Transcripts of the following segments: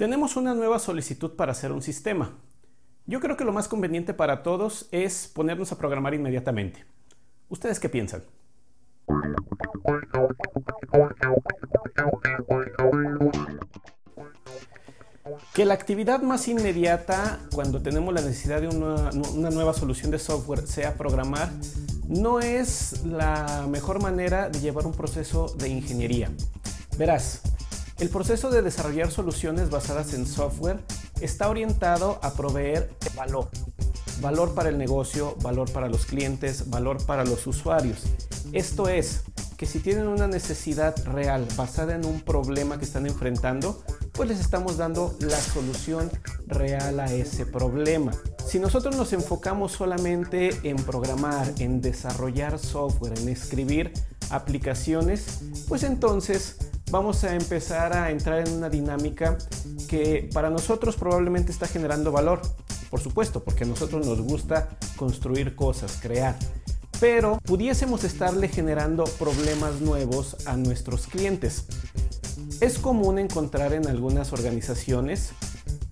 Tenemos una nueva solicitud para hacer un sistema. Yo creo que lo más conveniente para todos es ponernos a programar inmediatamente. ¿Ustedes qué piensan? Que la actividad más inmediata cuando tenemos la necesidad de una, nueva solución de software sea programar no es la mejor manera de llevar un proceso de ingeniería. Verás, el proceso de desarrollar soluciones basadas en software está orientado a proveer valor. Valor para el negocio, valor para los clientes, valor para los usuarios. Esto es, que si tienen una necesidad real basada en un problema que están enfrentando, pues les estamos dando la solución real a ese problema. Si nosotros nos enfocamos solamente en programar, en desarrollar software, en escribir aplicaciones, pues entonces vamos a empezar a entrar en una dinámica que para nosotros probablemente está generando valor. Por supuesto, porque a nosotros nos gusta construir cosas, crear. Pero pudiésemos estarle generando problemas nuevos a nuestros clientes. Es común encontrar en algunas organizaciones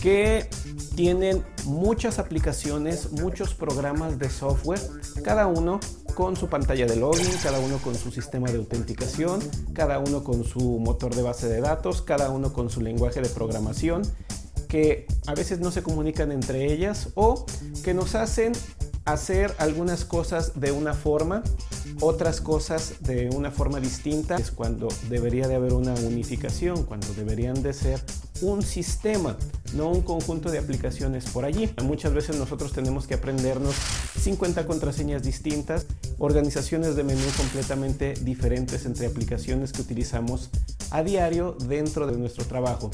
que tienen muchas aplicaciones, muchos programas de software, cada uno con su pantalla de login, cada uno con su sistema de autenticación, cada uno con su motor de base de datos, cada uno con su lenguaje de programación, que a veces no se comunican entre ellas o que nos hacen hacer algunas cosas de una forma, otras cosas de una forma distinta. Es cuando debería de haber una unificación, cuando deberían de ser un sistema, no un conjunto de aplicaciones por allí. Muchas veces nosotros tenemos que aprendernos 50 contraseñas distintas, organizaciones de menú completamente diferentes entre aplicaciones que utilizamos a diario dentro de nuestro trabajo.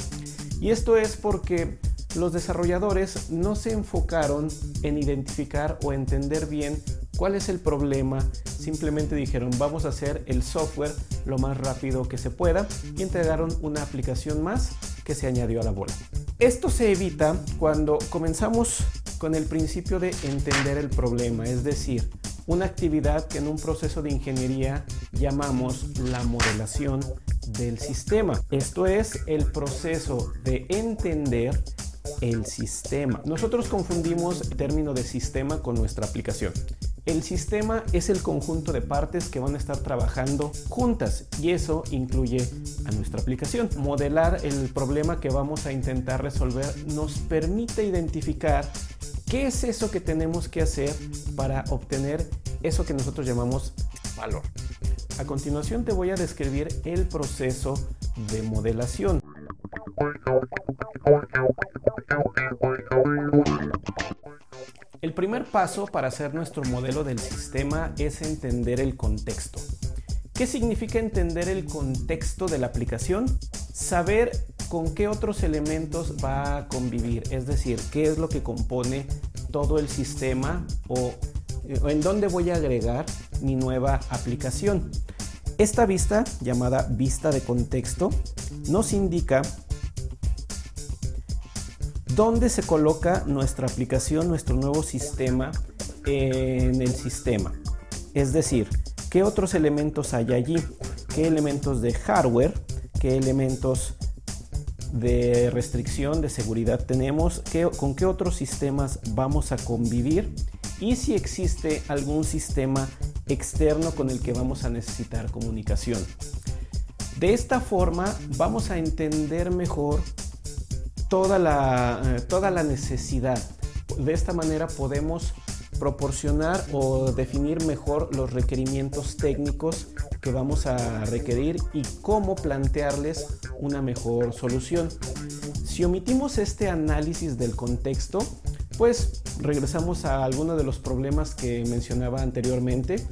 Y esto es porque los desarrolladores no se enfocaron en identificar o entender bien cuál es el problema, simplemente dijeron vamos a hacer el software lo más rápido que se pueda y entregaron una aplicación más que se añadió a la bola. Esto se evita cuando comenzamos con el principio de entender el problema, es decir, una actividad que en un proceso de ingeniería llamamos la modelación del sistema. Esto es el proceso de entender el sistema. Nosotros confundimos el término de sistema con nuestra aplicación. El sistema es el conjunto de partes que van a estar trabajando juntas y eso incluye a nuestra aplicación. Modelar el problema que vamos a intentar resolver nos permite identificar qué es eso que tenemos que hacer para obtener eso que nosotros llamamos valor. A continuación te voy a describir el proceso de modelación. El primer paso para hacer nuestro modelo del sistema es entender el contexto. ¿Qué significa entender el contexto de la aplicación? Saber con qué otros elementos va a convivir, es decir, qué es lo que compone todo el sistema o, en dónde voy a agregar mi nueva aplicación. Esta vista, llamada vista de contexto, nos indica dónde se coloca nuestra aplicación, nuestro nuevo sistema en el sistema. Es decir, qué otros elementos hay allí, qué elementos de hardware, qué elementos de restricción, de seguridad tenemos, con qué otros sistemas vamos a convivir y si existe algún sistema externo con el que vamos a necesitar comunicación. De esta forma vamos a entender mejor toda la, eh, toda la necesidad. De esta manera podemos proporcionar o definir mejor los requerimientos técnicos que vamos a requerir y cómo plantearles una mejor solución. Si omitimos este análisis del contexto, pues regresamos a algunos de los problemas que mencionaba anteriormente.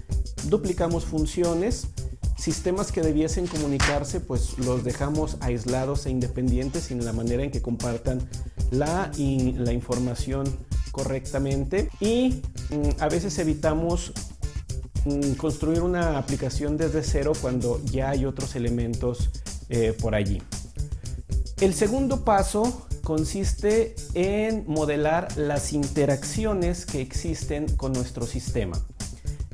Duplicamos funciones, sistemas que debiesen comunicarse, pues los dejamos aislados e independientes en la manera en que compartan la, la información correctamente y mm, a veces evitamos mm, construir una aplicación desde cero cuando ya hay otros elementos eh, por allí. El segundo paso consiste en modelar las interacciones que existen con nuestro sistema.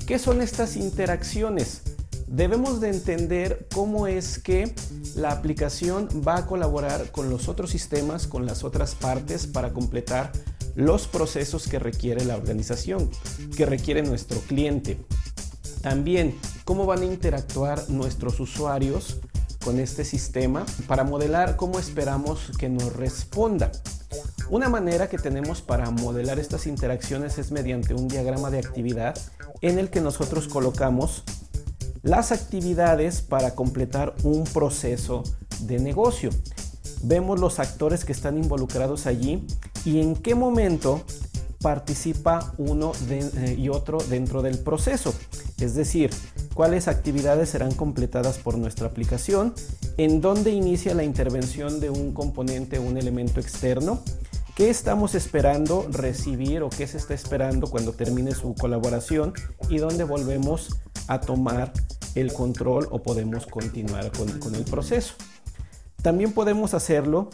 ¿Qué son estas interacciones? debemos de entender cómo es que la aplicación va a colaborar con los otros sistemas, con las otras partes para completar los procesos que requiere la organización, que requiere nuestro cliente. También cómo van a interactuar nuestros usuarios con este sistema para modelar cómo esperamos que nos responda. Una manera que tenemos para modelar estas interacciones es mediante un diagrama de actividad en el que nosotros colocamos las actividades para completar un proceso de negocio. Vemos los actores que están involucrados allí y en qué momento participa uno eh, y otro dentro del proceso. Es decir, cuáles actividades serán completadas por nuestra aplicación, en dónde inicia la intervención de un componente o un elemento externo, qué estamos esperando recibir o qué se está esperando cuando termine su colaboración y dónde volvemos a tomar el control o podemos continuar con, el proceso. También podemos hacerlo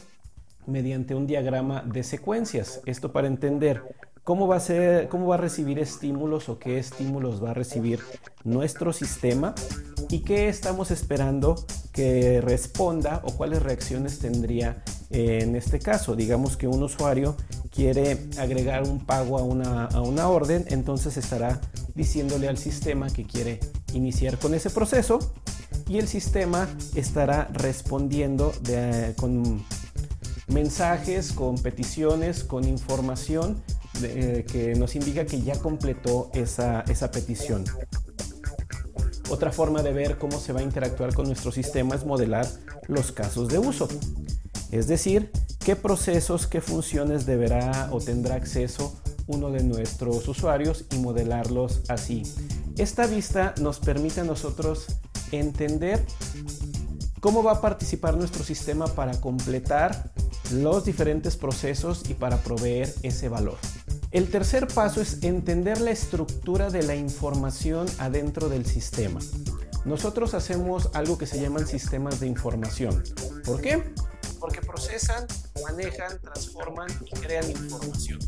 mediante un diagrama de secuencias. Esto para entender cómo va a ser, cómo va a recibir estímulos o qué estímulos va a recibir nuestro sistema y qué estamos esperando que responda o cuáles reacciones tendría en este caso. Digamos que un usuario quiere agregar un pago a una, a una orden, entonces estará diciéndole al sistema que quiere iniciar con ese proceso y el sistema estará respondiendo con mensajes, con peticiones, con información eh, que nos indica que ya completó esa, esa petición. Otra forma de ver cómo se va a interactuar con nuestro sistema es modelar los casos de uso. Es decir, qué procesos, qué funciones deberá o tendrá acceso uno de nuestros usuarios y modelarlos así. Esta vista nos permite a nosotros entender cómo va a participar nuestro sistema para completar los diferentes procesos y para proveer ese valor. El tercer paso es entender la estructura de la información adentro del sistema. Nosotros hacemos algo que se llaman sistemas de información. ¿Por qué? Porque procesan, manejan, transforman y crean información.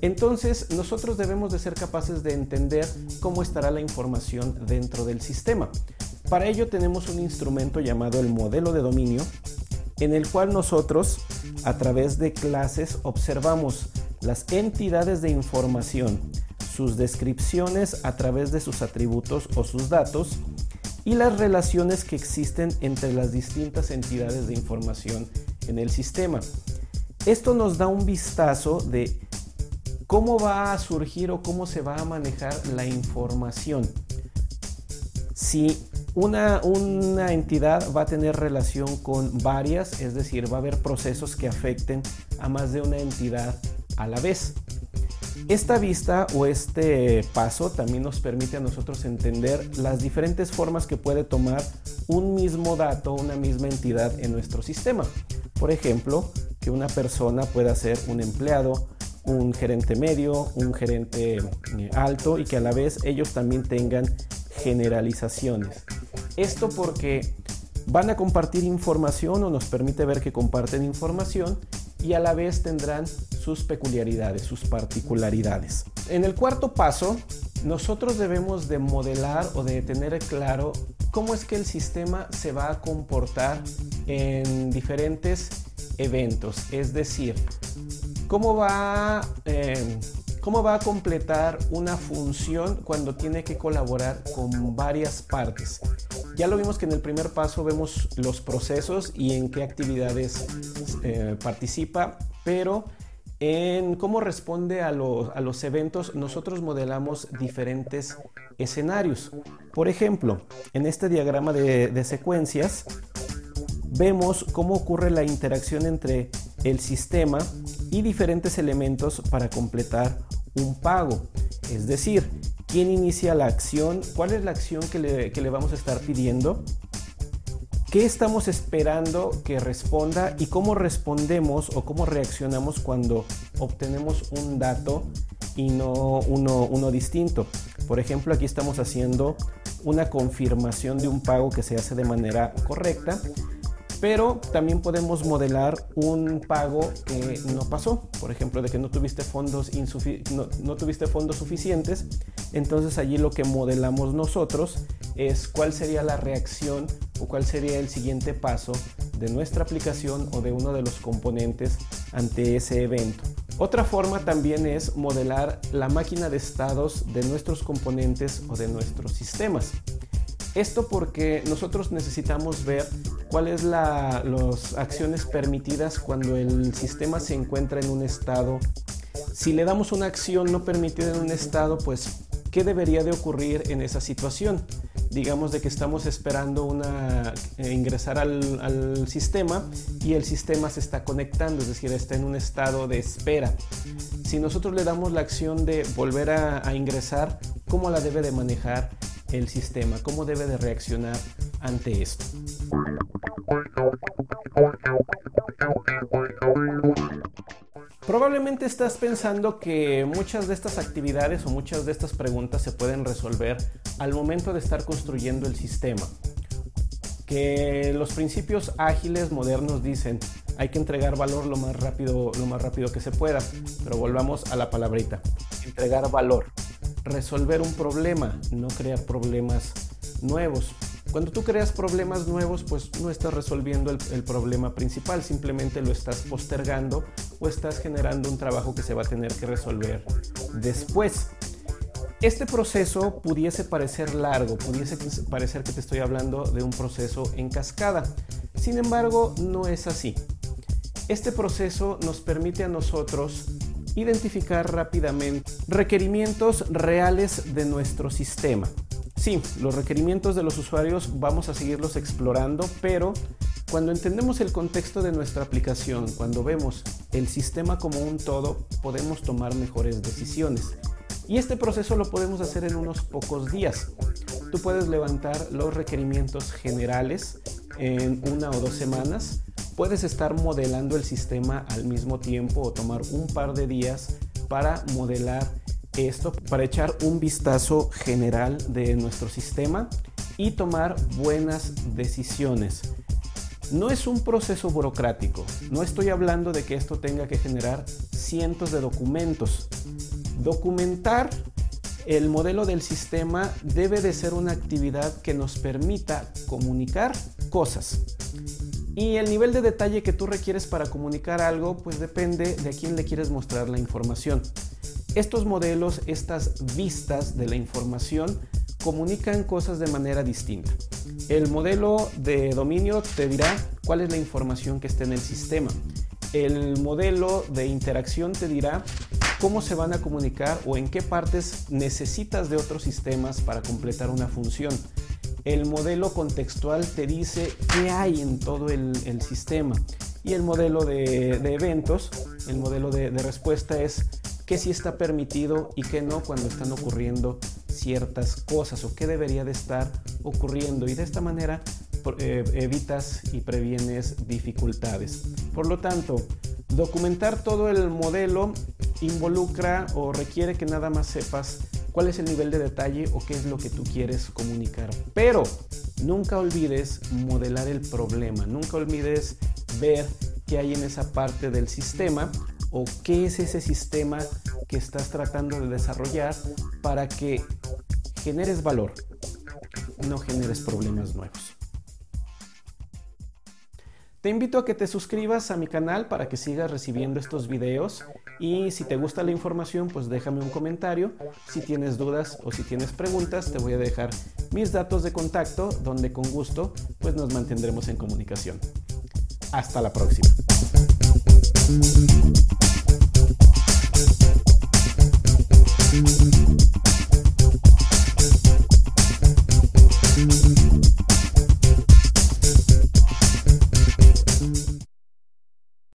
Entonces, nosotros debemos de ser capaces de entender cómo estará la información dentro del sistema. Para ello tenemos un instrumento llamado el modelo de dominio, en el cual nosotros, a través de clases, observamos las entidades de información, sus descripciones a través de sus atributos o sus datos y las relaciones que existen entre las distintas entidades de información en el sistema. Esto nos da un vistazo de cómo va a surgir o cómo se va a manejar la información. Una, entidad va a tener relación con varias, es decir, va a haber procesos que afecten a más de una entidad a la vez. Esta vista o este paso también nos permite a nosotros entender las diferentes formas que puede tomar un mismo dato, una misma entidad en nuestro sistema. Por ejemplo, que una persona pueda ser un empleado, un gerente medio, un gerente eh, alto y que a la vez ellos también tengan generalizaciones. Esto porque van a compartir información o nos permite ver que comparten información y a la vez tendrán sus peculiaridades, sus particularidades. En el cuarto paso, nosotros debemos de modelar o de tener claro cómo es que el sistema se va a comportar en diferentes eventos, es decir, cómo va, eh, cómo va a completar una función cuando tiene que colaborar con varias partes. Ya lo vimos que en el primer paso vemos los procesos y en qué actividades eh, participa, pero en cómo responde a los, eventos, nosotros modelamos diferentes escenarios. Por ejemplo, en este diagrama de, de secuencias, vemos cómo ocurre la interacción entre el sistema y diferentes elementos para completar un pago. Es decir, quién inicia la acción, cuál es la acción que le, vamos a estar pidiendo, qué estamos esperando que responda y cómo respondemos o cómo reaccionamos cuando obtenemos un dato y no uno, uno distinto. Por ejemplo, aquí estamos haciendo una confirmación de un pago que se hace de manera correcta Pero también podemos modelar un pago que no pasó, por ejemplo, de que no tuviste fondos, suficientes. Entonces allí lo que modelamos nosotros es cuál sería la reacción o cuál sería el siguiente paso de nuestra aplicación o de uno de los componentes ante ese evento. Otra forma también es modelar la máquina de estados de nuestros componentes o de nuestros sistemas. Esto porque nosotros necesitamos ver cuáles son las acciones permitidas cuando el sistema se encuentra en un estado. Si le damos una acción no permitida en un estado, pues, ¿qué debería de ocurrir en esa situación? digamos de que estamos esperando una, eh, ingresar al, sistema y el sistema se está conectando, es decir, está en un estado de espera. Si nosotros le damos la acción de volver a, ingresar, ¿cómo la debe de manejar el sistema? ¿Cómo debe de reaccionar ante esto? Probablemente estás pensando que muchas de estas actividades o muchas de estas preguntas se pueden resolver al momento de estar construyendo el sistema. Que los principios ágiles modernos dicen hay que entregar valor lo más rápido, lo más rápido que se pueda. Pero volvamos a la palabrita. Entregar valor. Resolver un problema, no crear problemas nuevos. Cuando tú creas problemas nuevos, pues no estás resolviendo el, problema principal, simplemente lo estás postergando o estás generando un trabajo que se va a tener que resolver después. Este proceso pudiese parecer largo, pudiese parecer que te estoy hablando de un proceso en cascada. Sin embargo, no es así. Este proceso nos permite a nosotros identificar rápidamente requerimientos reales de nuestro sistema. Sí, los requerimientos de los usuarios vamos a seguirlos explorando, pero cuando entendemos el contexto de nuestra aplicación, cuando vemos el sistema como un todo, podemos tomar mejores decisiones. Y este proceso lo podemos hacer en unos pocos días. Tú puedes levantar los requerimientos generales en una o dos semanas. Puedes estar modelando el sistema al mismo tiempo o tomar un par de días para modelar esto para echar un vistazo general de nuestro sistema y tomar buenas decisiones. No es un proceso burocrático, no estoy hablando de que esto tenga que generar cientos de documentos. Documentar el modelo del sistema debe de ser una actividad que nos permita comunicar cosas. Y el nivel de detalle que tú requieres para comunicar algo, pues depende de a quién le quieres mostrar la información. Estos modelos, estas vistas de la información, comunican cosas de manera distinta. El modelo de dominio te dirá cuál es la información que está en el sistema. El modelo de interacción te dirá cómo se van a comunicar o en qué partes necesitas de otros sistemas para completar una función. El modelo contextual te dice qué hay en todo el, sistema. Y el modelo de, eventos, el modelo de, respuesta es qué sí está permitido y qué no cuando están ocurriendo ciertas cosas o qué debería de estar ocurriendo y de esta manera eh, evitas y previenes dificultades. Por lo tanto, documentar todo el modelo involucra o requiere que nada más sepas cuál es el nivel de detalle o qué es lo que tú quieres comunicar. Pero nunca olvides modelar el problema, nunca olvides ver qué hay en esa parte del sistema o qué es ese sistema que estás tratando de desarrollar para que generes valor, no generes problemas nuevos. Te invito a que te suscribas a mi canal para que sigas recibiendo estos videos y si te gusta la información pues déjame un comentario. Si tienes dudas o si tienes preguntas te voy a dejar mis datos de contacto donde con gusto pues nos mantendremos en comunicación. Hasta la próxima.